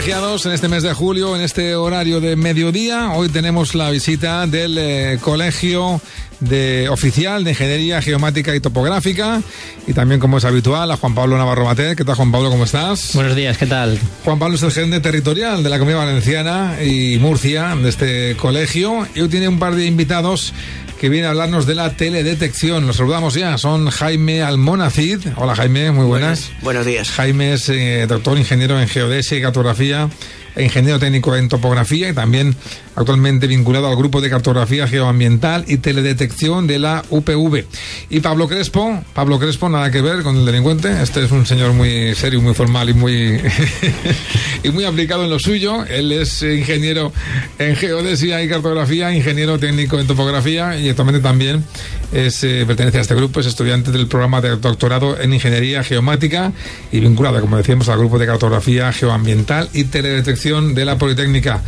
Colegiados, en este mes de julio, en este horario de mediodía, hoy tenemos la visita del eh, Colegio de Oficial de Ingeniería Geomática y Topográfica y también, como es habitual, a Juan Pablo Navarro Maté. ¿Qué tal, Juan Pablo? ¿Cómo estás? Buenos días, ¿qué tal? Juan Pablo es el gerente territorial de la Comunidad Valenciana y Murcia de este colegio y hoy tiene un par de invitados que viene a hablarnos de la teledetección. Los saludamos ya, son Jaime Almonacid. Hola Jaime, muy buenas. Buenos, días. Jaime es eh, doctor ingeniero en geodesia y cartografía ingeniero técnico en topografía y también actualmente vinculado al grupo de cartografía geoambiental y teledetección de la UPV. Y Pablo Crespo, Pablo Crespo, nada que ver con el delincuente, este es un señor muy serio, muy formal y muy, y muy aplicado en lo suyo. Él es ingeniero en geodesia y cartografía, ingeniero técnico en topografía y actualmente también es, eh, pertenece a este grupo, es estudiante del programa de doctorado en ingeniería geomática y vinculado, como decíamos, al grupo de cartografía geoambiental y teledetección de la Politécnica.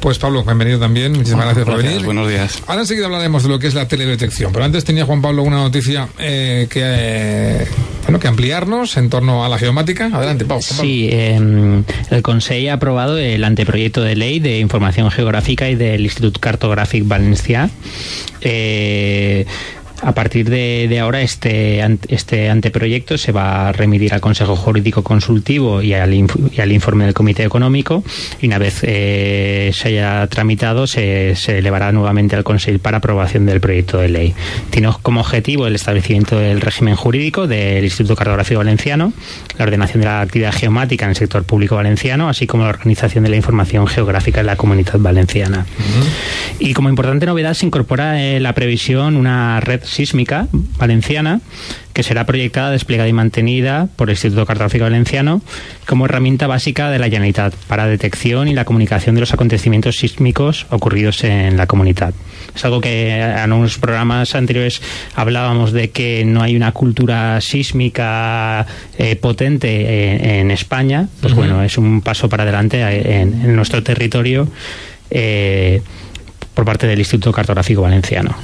Pues Pablo, bienvenido también. Muchísimas gracias, por venir. Buenos días. Ahora enseguida hablaremos de lo que es la teledetección, pero antes tenía Juan Pablo una noticia eh, que, eh, bueno, que ampliarnos en torno a la geomática. Adelante, Pablo. Sí, eh, el Consejo ha aprobado el anteproyecto de ley de información geográfica y del Instituto Cartográfic Valencià. Eh, a partir de, ahora, este, este anteproyecto se va a remitir al Consejo Jurídico Consultivo y al, informe del Comité Económico y una vez eh, se haya tramitado se, se, elevará nuevamente al Consejo para aprobación del proyecto de ley. Tiene como objetivo el establecimiento del régimen jurídico del Instituto Cartográfico Valenciano, la ordenación de la actividad geomática en el sector público valenciano, así como la organización de la información geográfica en la comunidad valenciana. Y como importante novedad se incorpora eh, la previsión una red sísmica valenciana que será proyectada, desplegada y mantenida por el Instituto Cartográfico Valenciano como herramienta básica de la Generalitat para detección y la comunicación de los acontecimientos sísmicos ocurridos en la comunidad. Es algo que en unos programas anteriores hablábamos de que no hay una cultura sísmica eh, potente en, España. Pues bueno, es un paso para adelante en, nuestro territorio. Eh, por parte del Instituto Cartográfico Valenciano.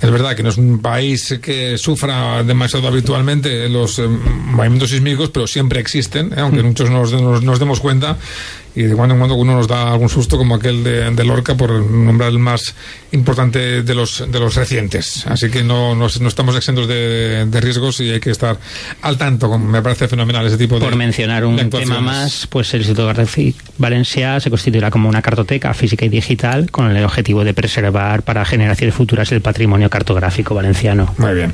Es verdad que no es un país que sufra demasiado habitualmente los eh, movimientos sísmicos, pero siempre existen, ¿eh? aunque muchos no nos, demos cuenta y de cuando en cuando uno nos da algún susto como aquel de, Lorca por nombrar el más importante de los de los recientes. Así que no, no, estamos exentos de, riesgos y hay que estar al tanto me parece fenomenal ese tipo de por mencionar un tema más pues el Instituto García Valencia se constituirá como una cartoteca física y digital con el objetivo de preservar para generaciones futuras el patrimonio cartográfico valenciano. Muy bien.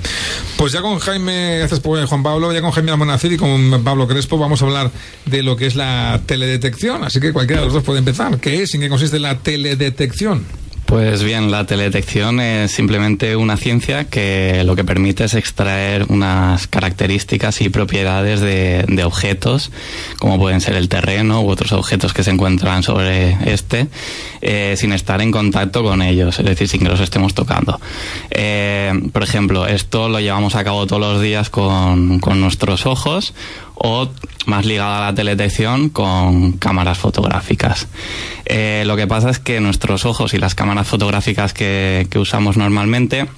Pues ya con Jaime gracias por Juan Pablo ya con Jaime Almonacid y con Pablo Crespo vamos a hablar de lo que es la teledetección Así que cualquiera de los dos puede empezar. ¿Qué es? ¿En qué consiste la teledetección? Pues bien, la teledetección es simplemente una ciencia que lo que permite es extraer unas características y propiedades de, objetos, como pueden ser el terreno u otros objetos que se encuentran sobre este, eh, sin estar en contacto con ellos, es decir, sin que los estemos tocando. Eh, por ejemplo, esto lo llevamos a cabo todos los días con, con nuestros ojos o más ligada a la teledetección con cámaras fotográficas. Eh, lo que pasa es que nuestros ojos y las cámaras fotográficas que, que usamos normalmente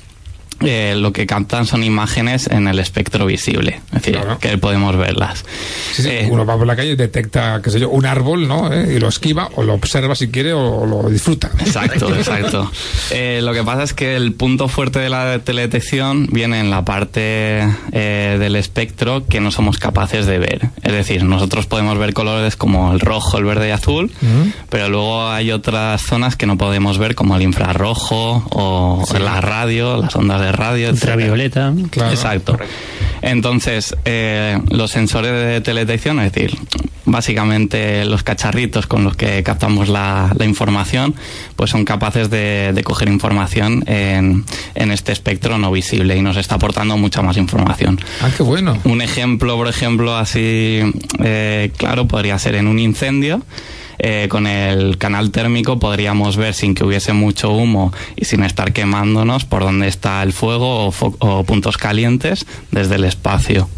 eh, lo que captan son imágenes en el espectro visible, es decir, que podemos verlas. Eh, uno va por la calle y detecta, qué sé yo, un árbol, ¿no? Eh, y lo esquiva o lo observa si quiere o, lo disfruta. Exacto, exacto. lo que pasa es que el punto fuerte de la teledetección viene en la parte del espectro que no somos capaces de ver. Es decir, nosotros podemos ver colores como el rojo, el verde y azul, pero luego hay otras zonas que no podemos ver como el infrarrojo o la radio, las ondas de radio. Ultravioleta. Exacto. Entonces, eh, los sensores de teledetección, es decir, básicamente los cacharritos con los que captamos la, información, pues son capaces de, coger información en, en, este espectro no visible y nos está aportando mucha más información. Ah, qué bueno. Un ejemplo, por ejemplo, así eh, claro, podría ser en un incendio. Eh, con el canal térmico podríamos ver sin que hubiese mucho humo y sin estar quemándonos por dónde está el fuego o puntos calientes desde el espacio.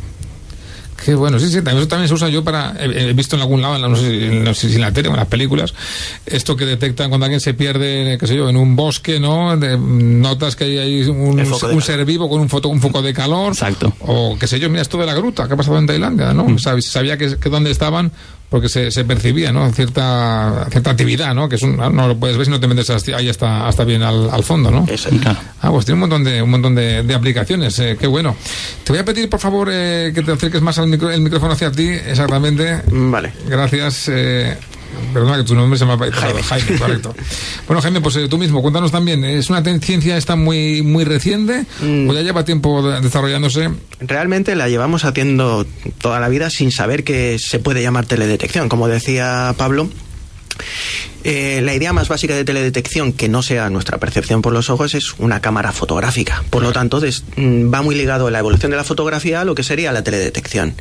Qué bueno, sí, sí, también, eso también se usa yo para, he, visto en algún lado, no sé, si en la tele o en las películas, esto que detectan cuando alguien se pierde, qué sé yo, en un bosque, ¿no? notas que hay ahí un, un ser vivo con un, foto, un foco de calor. Exacto. O qué sé yo, mira esto de la gruta que ha pasado en Tailandia, ¿no? Mm. Sabía que, que dónde estaban porque se, se, percibía ¿no? cierta cierta actividad no que es un, no lo puedes ver si no te metes ahí hasta hasta bien al, al fondo no Exacto. ah pues tiene un montón de un montón de, de aplicaciones eh, qué bueno. Te voy a pedir por favor eh, que te acerques más al micro, el micrófono hacia ti exactamente. Vale. Gracias eh, Perdona que tu nombre se me ha Jaime. Jaime, correcto. bueno, Jaime, pues eh, tú mismo, cuéntanos también, ¿es una ciencia esta muy, muy reciente mm. o ya lleva tiempo desarrollándose? Realmente la llevamos haciendo toda la vida sin saber que se puede llamar teledetección. Como decía Pablo, eh, la idea más básica de teledetección, que no sea nuestra percepción por los ojos, es una cámara fotográfica. Por lo tanto, mm, va muy ligado la evolución de la fotografía a lo que sería la teledetección.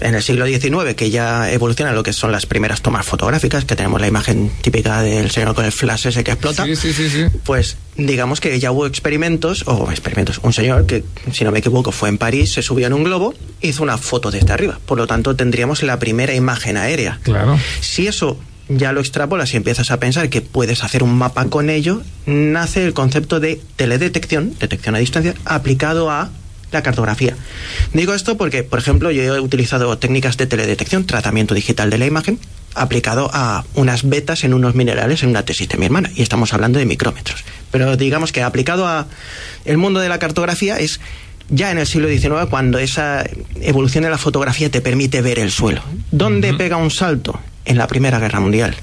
En el siglo XIX, que ya evoluciona lo que son las primeras tomas fotográficas, que tenemos la imagen típica del señor con el flash ese que explota, pues digamos que ya hubo experimentos, o experimentos, un señor que, si no me equivoco, fue en París, se subió en un globo, hizo una foto desde arriba. Por lo tanto, tendríamos la primera imagen aérea. Claro. Si eso ya lo extrapolas y empiezas a pensar que puedes hacer un mapa con ello, nace el concepto de teledetección, detección a distancia, aplicado a la cartografía. Digo esto porque, por ejemplo, yo he utilizado técnicas de teledetección, tratamiento digital de la imagen, aplicado a unas betas en unos minerales en una tesis de mi hermana, y estamos hablando de micrómetros. Pero digamos que aplicado a el mundo de la cartografía es ya en el siglo XIX cuando esa evolución de la fotografía te permite ver el suelo. ¿Dónde pega un salto? En la Primera Guerra Mundial.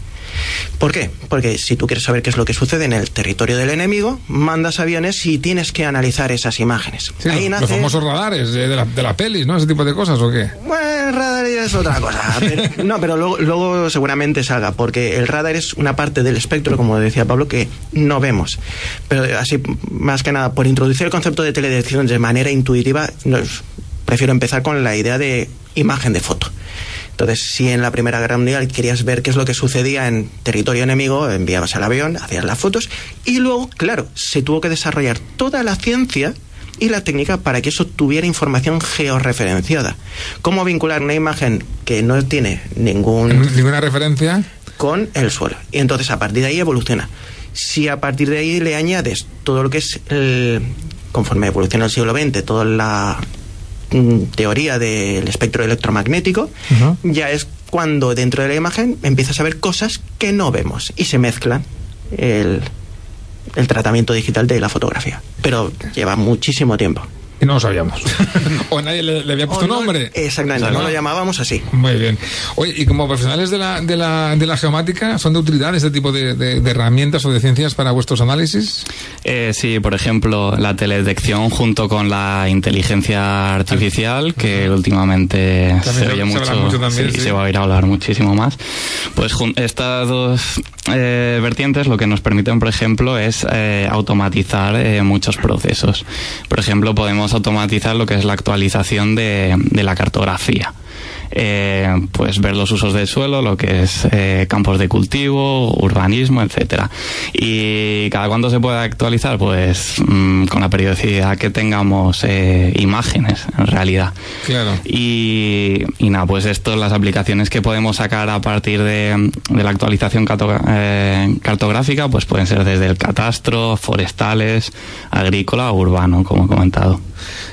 ¿Por qué? Porque si tú quieres saber qué es lo que sucede en el territorio del enemigo, mandas aviones y tienes que analizar esas imágenes. Ahí los famosos radares de, la, de pelis, ¿no? Ese tipo de cosas, ¿o qué? Bueno, el radar es otra cosa. no, pero luego, luego, seguramente salga, porque el radar es una parte del espectro, como decía Pablo, que no vemos. Pero así, más que nada, por introducir el concepto de teledetección de manera intuitiva, prefiero empezar con la idea de imagen de foto. Entonces, si en la Primera Guerra Mundial querías ver qué es lo que sucedía en territorio enemigo, enviabas el avión, hacías las fotos y luego, claro, se tuvo que desarrollar toda la ciencia y la técnica para que eso tuviera información georreferenciada. ¿Cómo vincular una imagen que no tiene ningún... ninguna referencia? Con el suelo. Y entonces a partir de ahí evoluciona. Si a partir de ahí le añades todo lo que es, el, conforme evoluciona el siglo XX, toda la teoría del espectro electromagnético, ya es cuando dentro de la imagen empiezas a ver cosas que no vemos y se mezclan el, el tratamiento digital de la fotografía. Pero lleva muchísimo tiempo y no lo sabíamos. o nadie le, había puesto nombre. Exactamente, no, lo llamábamos así. Muy bien. Oye, y como profesionales de la, de la, de la geomática, ¿son de utilidad este tipo de, de, herramientas o de ciencias para vuestros análisis? Eh, sí, por ejemplo, la teledetección junto con la inteligencia artificial, que últimamente se oye mucho, y se va a ir a hablar muchísimo más. Pues estas dos eh, vertientes lo que nos permiten, por ejemplo, es eh, automatizar eh, muchos procesos. Por ejemplo, podemos automatizar lo que es la actualización de, la cartografía. Eh, pues ver los usos del suelo, lo que es eh, campos de cultivo, urbanismo, etcétera. Y cada cuándo se puede actualizar, pues mm, con la periodicidad que tengamos eh, imágenes, en realidad. Claro. Y, y, nada, pues esto, las aplicaciones que podemos sacar a partir de, de la actualización cartográfica, pues pueden ser desde el catastro, forestales, agrícola o urbano, como he comentado.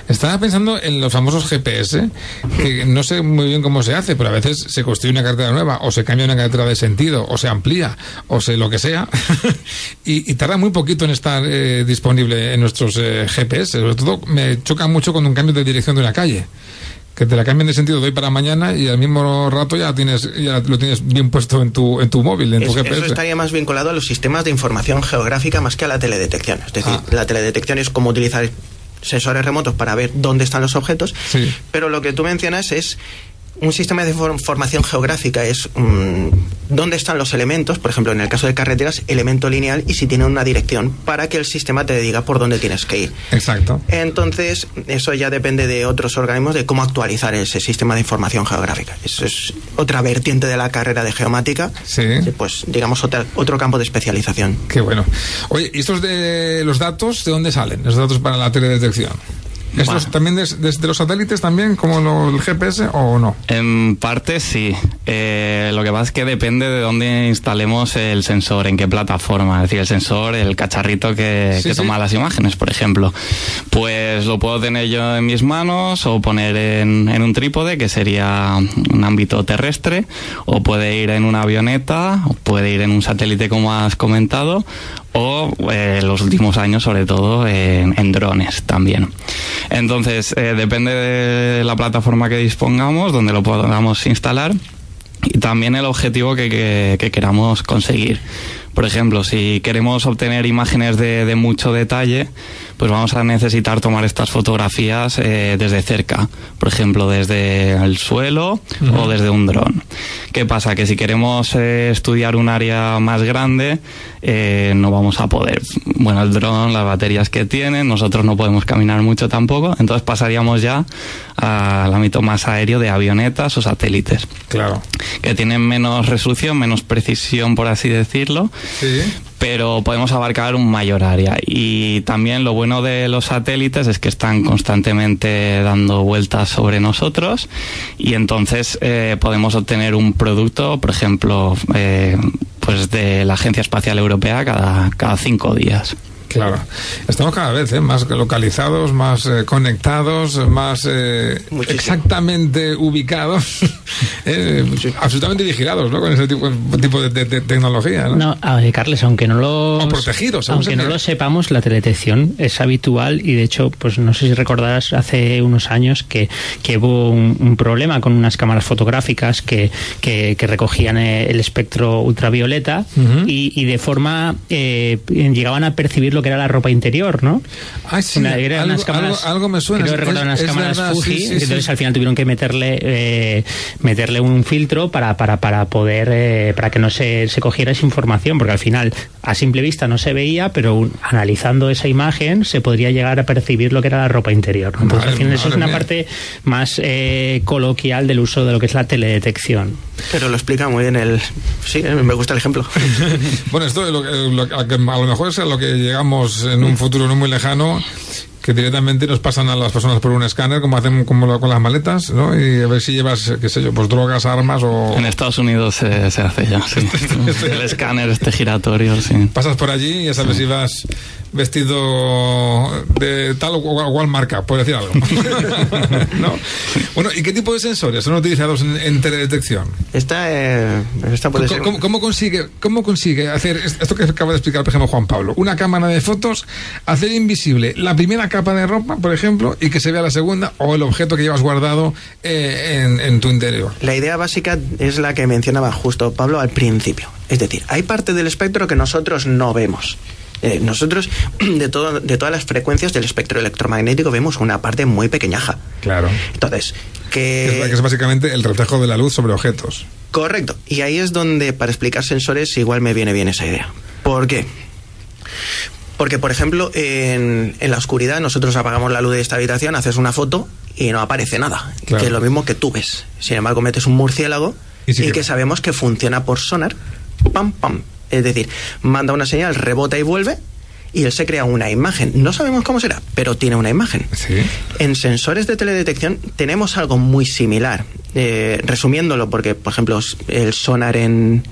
Estaba pensando en los famosos GPS, que no sé muy bien cómo se hace, pero a veces se construye una carretera nueva, o se cambia una carretera de sentido, o se amplía, o se lo que sea, y, tarda muy poquito en estar eh, disponible en nuestros eh, GPS. Sobre todo me choca mucho con un cambio de dirección de una calle que te la cambien de sentido de hoy para mañana y al mismo rato ya tienes ya lo tienes bien puesto en tu en tu móvil, en tu GPS. Eso estaría más vinculado a los sistemas de información geográfica más que a la teledetección. Es decir, ah. la teledetección es como utilizar sensores remotos para ver dónde están los objetos, pero lo que tú mencionas es un sistema de información geográfica es mm, dónde están los elementos, por ejemplo, en el caso de carreteras, elemento lineal y si tiene una dirección para que el sistema te diga por dónde tienes que ir. Exacto. Entonces, eso ya depende de otros organismos de cómo actualizar ese sistema de información geográfica. Eso es otra vertiente de la carrera de geomática. Sí. Pues, digamos, otra, otro campo de especialización. Qué bueno. Oye, ¿y estos de los datos, de dónde salen? Los datos para la teledetección. ¿Estos también desde los satélites también, como el GPS o no? En parte sí. Eh, lo que pasa es que depende de dónde instalemos el sensor, en qué plataforma. Es decir, el sensor, el cacharrito que, toma las imágenes, por ejemplo. Pues lo puedo tener yo en mis manos o poner en, en un trípode, que sería un ámbito terrestre, o puede ir en una avioneta, o puede ir en un satélite, como has comentado, o eh, los últimos años sobre todo en, drones también. Entonces, eh, depende de la plataforma que dispongamos, donde lo podamos instalar y también el objetivo que, que queramos conseguir. Por ejemplo, si queremos obtener imágenes de, de mucho detalle, pues vamos a necesitar tomar estas fotografías eh, desde cerca, por ejemplo, desde el suelo o desde un dron. ¿Qué pasa? Que si queremos eh, estudiar un área más grande, eh, no vamos a poder. Bueno, el dron, las baterías que tiene, nosotros no podemos caminar mucho tampoco, entonces pasaríamos ya al ámbito más aéreo de avionetas o satélites. Claro. Que tienen menos resolución, menos precisión, por así decirlo. Sí pero podemos abarcar un mayor área. Y también lo bueno de los satélites es que están constantemente dando vueltas sobre nosotros y entonces eh, podemos obtener un producto, por ejemplo, eh, pues de la Agencia Espacial Europea cada, cada cinco días. Claro. Estamos cada vez ¿eh? más localizados, más eh, conectados, más eh, exactamente ubicados, absolutamente vigilados ¿no? con ese tipo, de, tecnología. ¿no? no a ver, Carles, aunque no lo... protegidos. Aunque no lo sepamos, la teledetección es habitual y de hecho, pues no sé si recordarás hace unos años que, que hubo un, problema con unas cámaras fotográficas que, que, recogían el espectro ultravioleta y, y, de forma... llegaban a percibir lo que era la ropa interior, ¿no? Ah, sí, algo, me suena. Creo recordar unas cámaras Fuji, entonces al final tuvieron que meterle eh, meterle un filtro para, para, para poder, eh, para que no se, se cogiera esa información, porque al final a simple vista no se veía, pero analizando esa imagen se podría llegar a percibir lo que era la ropa interior. Entonces al final eso es una parte más eh, coloquial del uso de lo que es la teledetección. Pero lo explica muy bien el... Sí, me gusta el ejemplo. bueno, esto lo, lo, a lo mejor es a lo que llegamos en un futuro no muy lejano que directamente nos pasan a las personas por un escáner, como hacen como con las maletas, ¿no? Y a ver si llevas, qué sé yo, pues drogas, armas o... En Estados Unidos se, se hace ya, sí. El escáner este giratorio, sí. Pasas por allí y ya sabes si vas vestido de tal o cual marca, por decir algo. ¿No? Bueno, ¿y qué tipo de sensores son utilizados en, teledetección? Esta, eh, esta puede ¿Cómo, ser... ¿cómo, consigue, ¿Cómo consigue hacer esto que acaba de explicar, por ejemplo, Juan Pablo? Una cámara de fotos, hacer invisible la primera capa de ropa, por ejemplo, y que se vea la segunda o el objeto que llevas guardado eh, en, en tu interior. La idea básica es la que mencionaba justo Pablo al principio. Es decir, hay parte del espectro que nosotros no vemos. Eh, nosotros, de, todo, de todas las frecuencias del espectro electromagnético, vemos una parte muy pequeñaja. Claro. Entonces, que... Es, que es básicamente el reflejo de la luz sobre objetos. Correcto. Y ahí es donde, para explicar sensores, igual me viene bien esa idea. ¿Por qué? Porque, por ejemplo, en, en, la oscuridad nosotros apagamos la luz de esta habitación, haces una foto y no aparece nada. Que es lo mismo que tú ves. Sin embargo, metes un murciélago y, que sabemos que funciona por sonar. Pam, pam. Es decir, manda una señal, rebota y vuelve, y él se crea una imagen. No sabemos cómo será, pero tiene una imagen. En sensores de teledetección tenemos algo muy similar. Eh, resumiéndolo, porque, por ejemplo, el sonar en,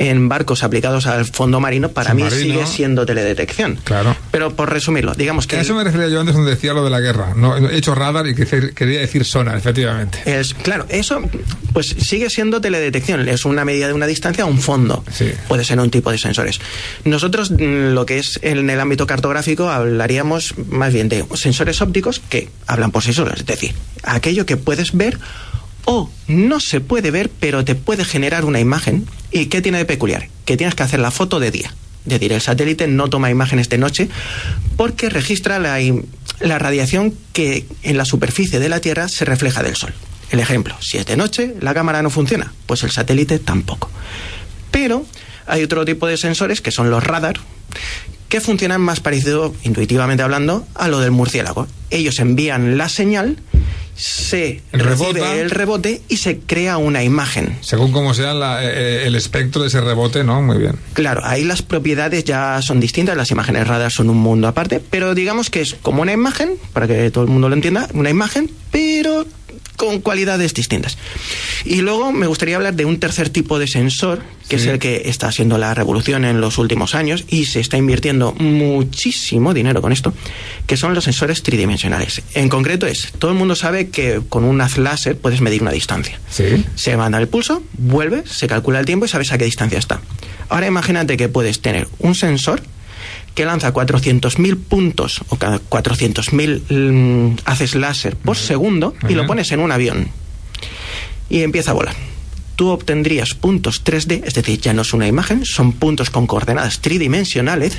en barcos aplicados al fondo marino, para mí sigue siendo teledetección. Claro. Pero por resumirlo, digamos que. A eso me refería yo antes donde decía lo de la guerra. No, he hecho radar y quería decir sonar, efectivamente. Es, claro, eso pues sigue siendo teledetección. Es una medida de una distancia a un fondo. Sí. Puede ser un tipo de sensores. Nosotros, mm, lo que es en el ámbito cartográfico, hablaríamos más bien de sensores ópticos que hablan por sí solos. Es decir, aquello que puedes ver o no se puede ver, pero te puede generar una imagen. ¿Y qué tiene de peculiar? Que tienes que hacer la foto de día. Es decir, el satélite no toma imágenes de noche porque registra la, la radiación que en la superficie de la Tierra se refleja del Sol. El ejemplo, si es de noche, la cámara no funciona, pues el satélite tampoco. Pero hay otro tipo de sensores que son los radar, que funcionan más parecido, intuitivamente hablando, a lo del murciélago. Ellos envían la señal, se recibe el rebote y se crea una imagen. Según cómo sea la, eh, el espectro de ese rebote, ¿no? Muy bien. Claro, ahí las propiedades ya son distintas, las imágenes radar son un mundo aparte, pero digamos que es como una imagen, para que todo el mundo lo entienda, una imagen, pero con cualidades distintas. Y luego me gustaría hablar de un tercer tipo de sensor, que es el que está haciendo la revolución en los últimos años y se está invirtiendo muchísimo dinero con esto, que son los sensores tridimensionales. En concreto es, todo el mundo sabe que con un haz láser puedes medir una distancia. Se manda el pulso, vuelve, se calcula el tiempo y sabes a qué distancia está. Ahora imagínate que puedes tener un sensor que lanza 400.000 puntos o 400.000 mm, haces láser por segundo y lo pones en un avión y empieza a volar. Tú obtendrías puntos 3D, es decir, ya no es una imagen, son puntos con coordenadas tridimensionales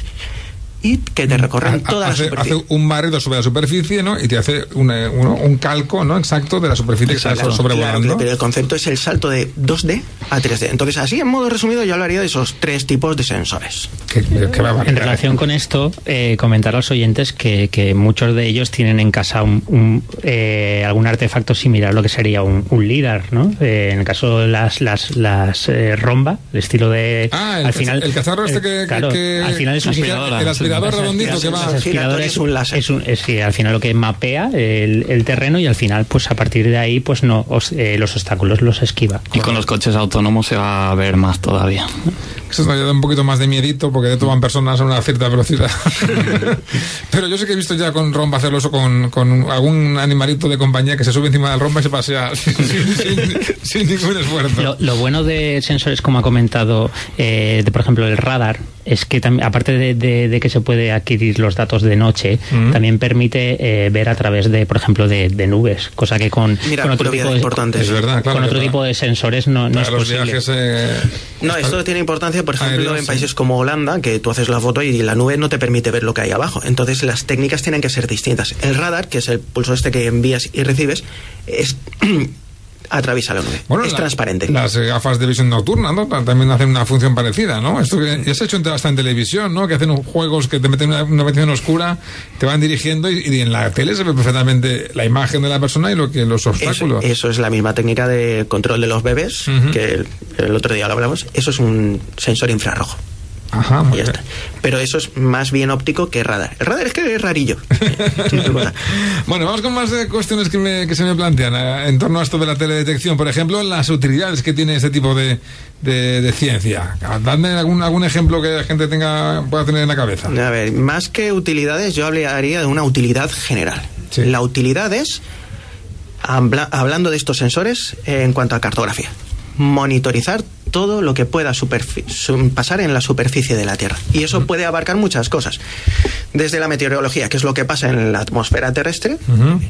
y que te recorren toda la superficie. Hace un barrido sobre la superficie, ¿no? Y te hace un calco, ¿no? Exacto de la superficie que está sobrevolando. pero el concepto es el salto de 2D a 3D. Entonces, así en modo resumido, yo hablaría de esos tres tipos de sensores. en relación con esto, eh, comentar a los oyentes que, que, muchos de ellos tienen en casa un, eh, algún artefacto similar a lo que sería un, un LIDAR, ¿no? Eh, en el caso de las, las, las romba, el estilo de... Ah, el, al final, el cazarro este que, que, Al final es un redondito que va. es un láser. Es, un, es al final lo que mapea el, el, terreno y al final, pues a partir de ahí, pues no eh, los obstáculos los esquiva. Y con los coches autónomos se va a ver más todavía. Eso nos da un poquito más de miedito porque de todo van personas a una cierta velocidad. Pero yo sé que he visto ya con romba hacerlo eso con, con algún animalito de compañía que se sube encima del romba y se pasea sin, ningún esfuerzo. Lo, bueno de sensores, como ha comentado, eh, de por ejemplo el radar, es que aparte de, que se puede adquirir los datos de noche, mm. también permite eh, ver a través de, por ejemplo, de, nubes, cosa que con, otro, tipo de, con otro tipo de sensores no, no es posible. Eh, no, esto tiene importancia, por ejemplo, en países como Holanda, que tú haces la foto y la nube no te permite ver lo que hay abajo. Entonces las técnicas tienen que ser distintas. El radar, que es el pulso este que envías y recibes, es atraviesa la nube. es transparente. Las gafas de visión nocturna, ¿no? También hacen una función parecida, ¿no? Esto que ya se ha hecho hasta en televisión, ¿no? Que hacen juegos que te meten en una, una oscura, te van dirigiendo y, en la tele se ve perfectamente la imagen de la persona y lo que los obstáculos. Eso, es la misma técnica de control de los bebés, que el otro día lo hablamos. Eso es un sensor infrarrojo. Ajá, Pero eso es más bien óptico que radar. El radar es que es rarillo. bueno, vamos con más cuestiones que, se me plantean eh, en torno a esto de la teledetección. Por ejemplo, las utilidades que tiene este tipo de, de, ciencia. Dadme algún, algún ejemplo que la gente tenga pueda tener en la cabeza. A ver, más que utilidades, yo hablaría de una utilidad general. La utilidad es, hablando de estos sensores, en cuanto a cartografía monitorizar todo lo que pueda pasar en la superficie de la Tierra. Y eso puede abarcar muchas cosas. Desde la meteorología, que es lo que pasa en la atmósfera terrestre,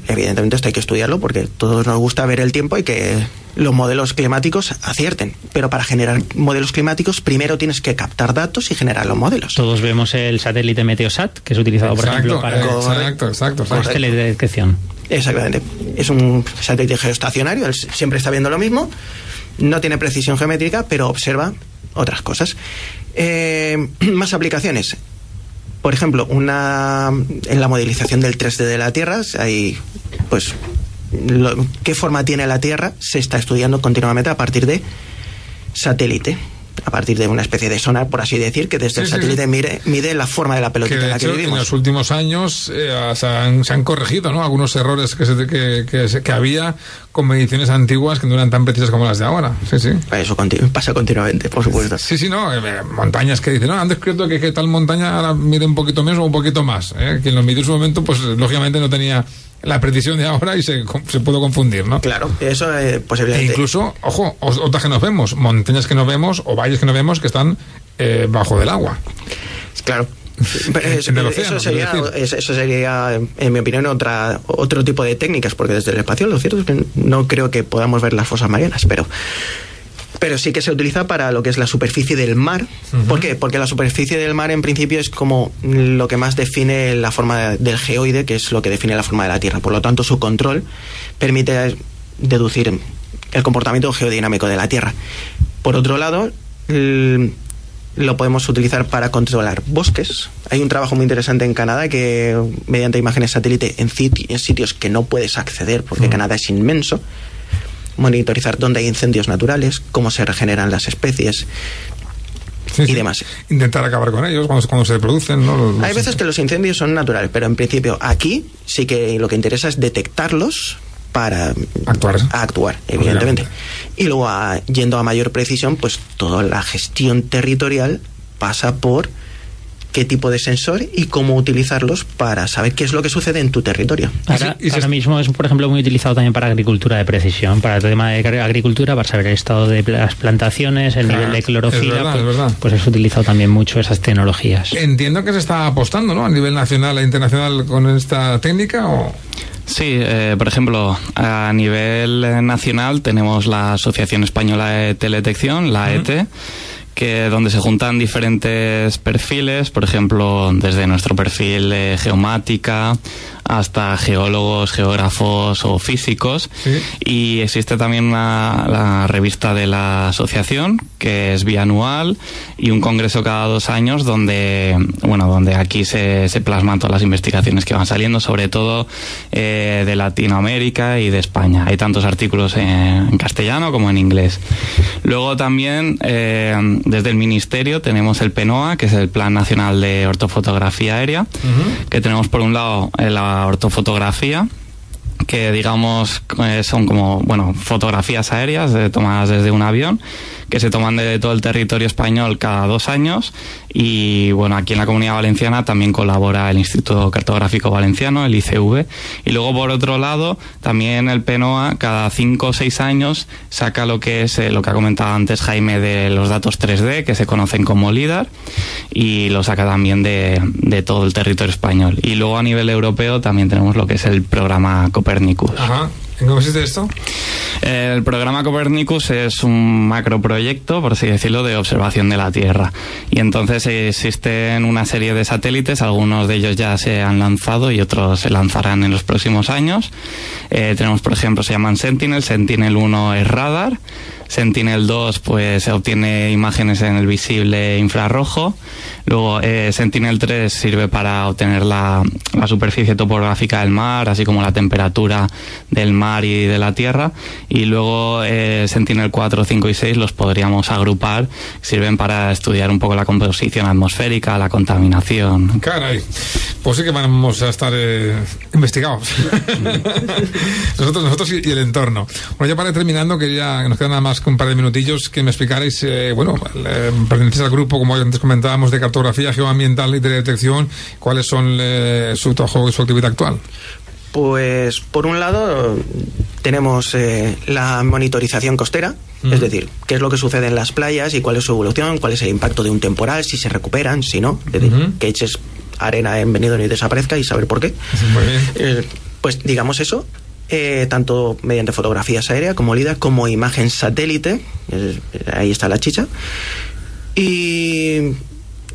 evidentemente esto hay que estudiarlo porque todos nos gusta ver el tiempo y que los modelos climáticos acierten. Pero para generar modelos climáticos, primero tienes que captar datos y generar los modelos. Todos vemos el satélite Meteosat, que es utilizado, por ejemplo, para exacto, exacto, exacto. teledetección. Exactamente. Es un satélite geoestacionario, siempre está viendo lo mismo no tiene precisión geométrica, pero observa otras cosas. Eh, más aplicaciones. Por ejemplo, una en la modelización del 3D de la Tierra, hay pues qué forma tiene la Tierra se está estudiando continuamente a partir de satélite a partir de una especie de sonar, por así decir, que desde el satélite Mide, la forma de la pelotita en la que vivimos. En los últimos años eh, se, han, corregido ¿no? algunos errores que, que, que, había con mediciones antiguas que no eran tan precisas como las de ahora. Sí, sí. Eso pasa continuamente, por supuesto. Sí, sí, no. Eh, montañas que dicen, no, han descubierto que, que, tal montaña ahora mide un poquito menos o un poquito más. ¿eh? Quien lo midió en su momento, pues lógicamente no tenía la precisión de ahora y se, se puede confundir, ¿no? Claro, eso eh, posiblemente. E incluso, ojo, otras que nos vemos, montañas que no vemos o valles que no vemos que están eh, bajo del agua. Claro. eso, sería, eso, sería, en mi opinión, otra, otro tipo de técnicas, porque desde el espacio lo cierto es que no creo que podamos ver las fosas marianas, pero pero sí que se utiliza para lo que es la superficie del mar. ¿Por qué? Porque la superficie del mar en principio es como lo que más define la forma del geoide, que es lo que define la forma de la Tierra. Por lo tanto, su control permite deducir el comportamiento geodinámico de la Tierra. Por otro lado, lo podemos utilizar para controlar bosques. Hay un trabajo muy interesante en Canadá que mediante imágenes satélite en, sitios que no puedes acceder porque. Canadá es inmenso, monitorizar dónde hay incendios naturales, cómo se regeneran las especies, y demás. Intentar acabar con ellos cuando, cuando se producen. ¿no? Hay veces que los incendios son naturales, pero en principio aquí sí que lo que interesa es detectarlos para actuar, actuar evidentemente. Y luego, yendo a mayor precisión, pues toda la gestión territorial pasa por qué tipo de sensor y cómo utilizarlos para saber qué es lo que sucede en tu territorio. Ahora, mismo es, por ejemplo, muy utilizado también para agricultura de precisión, para el tema de agricultura, para saber el estado de las plantaciones, el nivel de clorofila, pues, pues, es utilizado también mucho esas tecnologías. Entiendo que se está apostando, ¿no? A nivel nacional e internacional con esta técnica o... Sí, eh, por ejemplo, a nivel nacional tenemos la Asociación Española de Teledetección, la ET, que donde se juntan diferentes perfiles, por ejemplo, desde nuestro perfil geomática hasta geólogos, geógrafos o físicos. Y existe también la revista de la asociación, que es bianual, y un congreso cada dos años donde, bueno, donde aquí se, se plasman todas las investigaciones que van saliendo, sobre todo eh, de Latinoamérica y de España. Hay tantos artículos en, castellano como en inglés. Luego también, eh, desde el Ministerio, tenemos el PENOA, que es el Plan Nacional de Ortofotografía Aérea, que tenemos por un lado la ortofotografía, que digamos eh, son como bueno fotografías aéreas tomadas desde un avión que se toman de todo el territorio español cada dos años y bueno, aquí en la Comunidad Valenciana también colabora el Instituto Cartográfico Valenciano, el ICV, y luego por otro lado también el PENOA cada cinco o seis años saca lo que es eh, lo que ha comentado antes Jaime de los datos 3D que se conocen como LIDAR y lo saca también de, de todo el territorio español. Y luego a nivel europeo también tenemos lo que es el programa Copernicus. Ajá. ¿En qué esto? El programa Copernicus es un macroproyecto, por así decirlo, de observación de la Tierra. Y entonces existen una serie de satélites, algunos de ellos ya se han lanzado y otros se lanzarán en los próximos años. Eh, tenemos, por ejemplo, se llaman Sentinel. Sentinel 1 es radar. Sentinel 2 pues obtiene imágenes en el visible infrarrojo. Luego eh, Sentinel 3 sirve para obtener la, la, superficie topográfica del mar, así como la temperatura del mar y de la tierra. Y luego eh, Sentinel 4, 5 y 6 los podríamos agrupar. Sirven para estudiar un poco la composición atmosférica, la contaminación. Caray, pues sí que vamos a estar eh, investigados. nosotros, nosotros y, el entorno. Bueno, ya para terminando, quería, nos queda nada más un par de minutillos que me explicarais, eh, bueno, eh, perteneces al grupo, como antes comentábamos, de cartografía geoambiental y de detección, ¿cuáles son eh, su trabajo y su actividad actual? Pues por un lado tenemos la monitorización costera, es decir, qué es lo que sucede en las playas y cuál es su evolución, cuál es el impacto de un temporal, si se recuperan, si no, es decir, que eches arena en venido y desaparezca y saber por qué. pues digamos eso, eh, tanto mediante fotografías aéreas como LIDAR, como imagen satélite, ahí está la chicha, y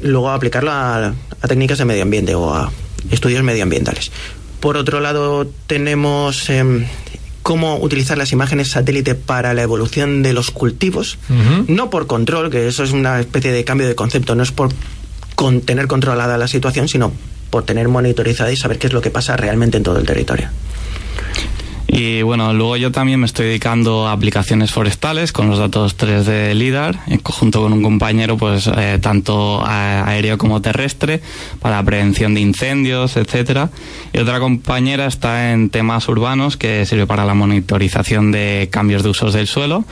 luego aplicarlo a, técnicas de medio ambiente o a estudios medioambientales. Por otro lado, tenemos em, cómo utilizar las imágenes satélite para la evolución de los cultivos, no por control, que eso es una especie de cambio de concepto, no es por tener controlada la situación, sino por tener monitorizada y saber qué es lo que pasa realmente en todo el territorio. Y bueno, luego yo también me estoy dedicando a aplicaciones forestales con los datos 3D LIDAR, junto con un compañero, pues eh, tanto aéreo como terrestre, para prevención de incendios, etcétera. Y otra compañera está en temas urbanos, que sirve para la monitorización de cambios de usos del suelo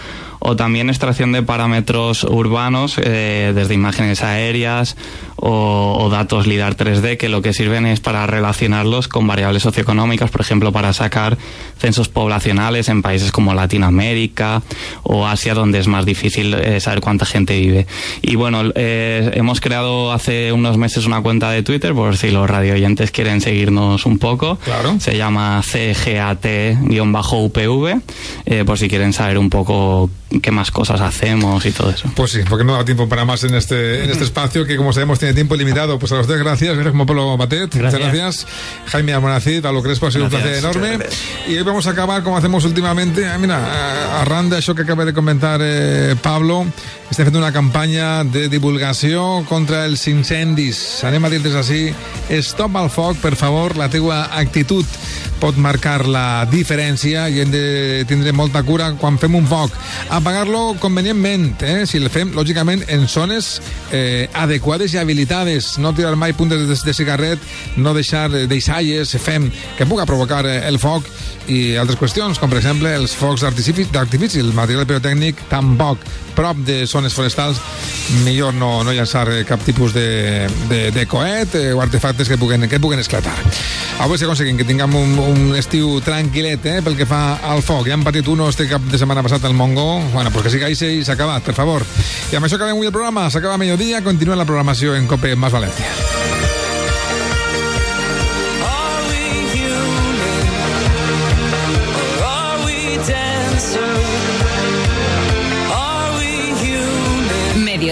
o también extracción de parámetros urbanos eh, desde imágenes aéreas o, datos LIDAR 3D que lo que sirven es para relacionarlos con variables socioeconómicas, por ejemplo, para sacar censos poblacionales en países como Latinoamérica o Asia, donde es más difícil eh, saber cuánta gente vive. Y bueno, eh, hemos creado hace unos meses una cuenta de Twitter, por si los radioyentes quieren seguirnos un poco. Claro. Se llama CGAT-UPV, por si quieren saber un poco qué más cosas hacemos y todo eso. Pues sí, porque no da tiempo para más en este, en este espacio que como sabemos tiene tiempo limitado. Pues a los dos gracias, gracias como Pablo Batet, muchas gracias. Jaime Almonacid, Pablo Crespo, ha sido un placer enorme. Y hoy vamos a acabar como hacemos últimamente. Ah, mira, arran d'això que acaba de comentar eh, Pablo, estem fent una campanya de divulgació contra els incendis. Anem a dir-los així, stop al foc, per favor, la teua actitud pot marcar la diferència i hem de tindre molta cura quan fem un foc. Apagar-lo convenientment, eh? si el fem, lògicament, en zones eh, adequades i habilitades. No tirar mai puntes de, de cigarret, no deixar deixalles, fem, que puga provocar eh, el foc i altres qüestions, com per exemple els focs d'artifici, el material pirotècnic tampoc prop de zones forestals millor no, no llançar cap tipus de, de, de coet eh, o artefactes que puguen, que puguen esclatar. Avui si aconseguim que tinguem un, un estiu tranquil·let eh, pel que fa al foc. Ja hem patit uno este cap de setmana passat al Mongo. Bueno, pues que siga i s'ha acabat, per favor. I amb això acabem avui el programa. S'acaba a mediodía. Continua la programació en COPE Más València.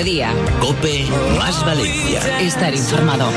Mediodía. Cope más Valencia. Estar informado.